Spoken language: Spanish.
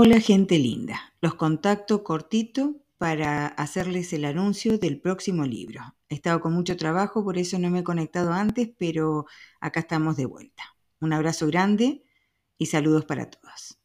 Hola gente linda, los contacto cortito para hacerles el anuncio del próximo libro. He estado con mucho trabajo, por eso no me he conectado antes, pero acá estamos de vuelta. Un abrazo grande y saludos para todos.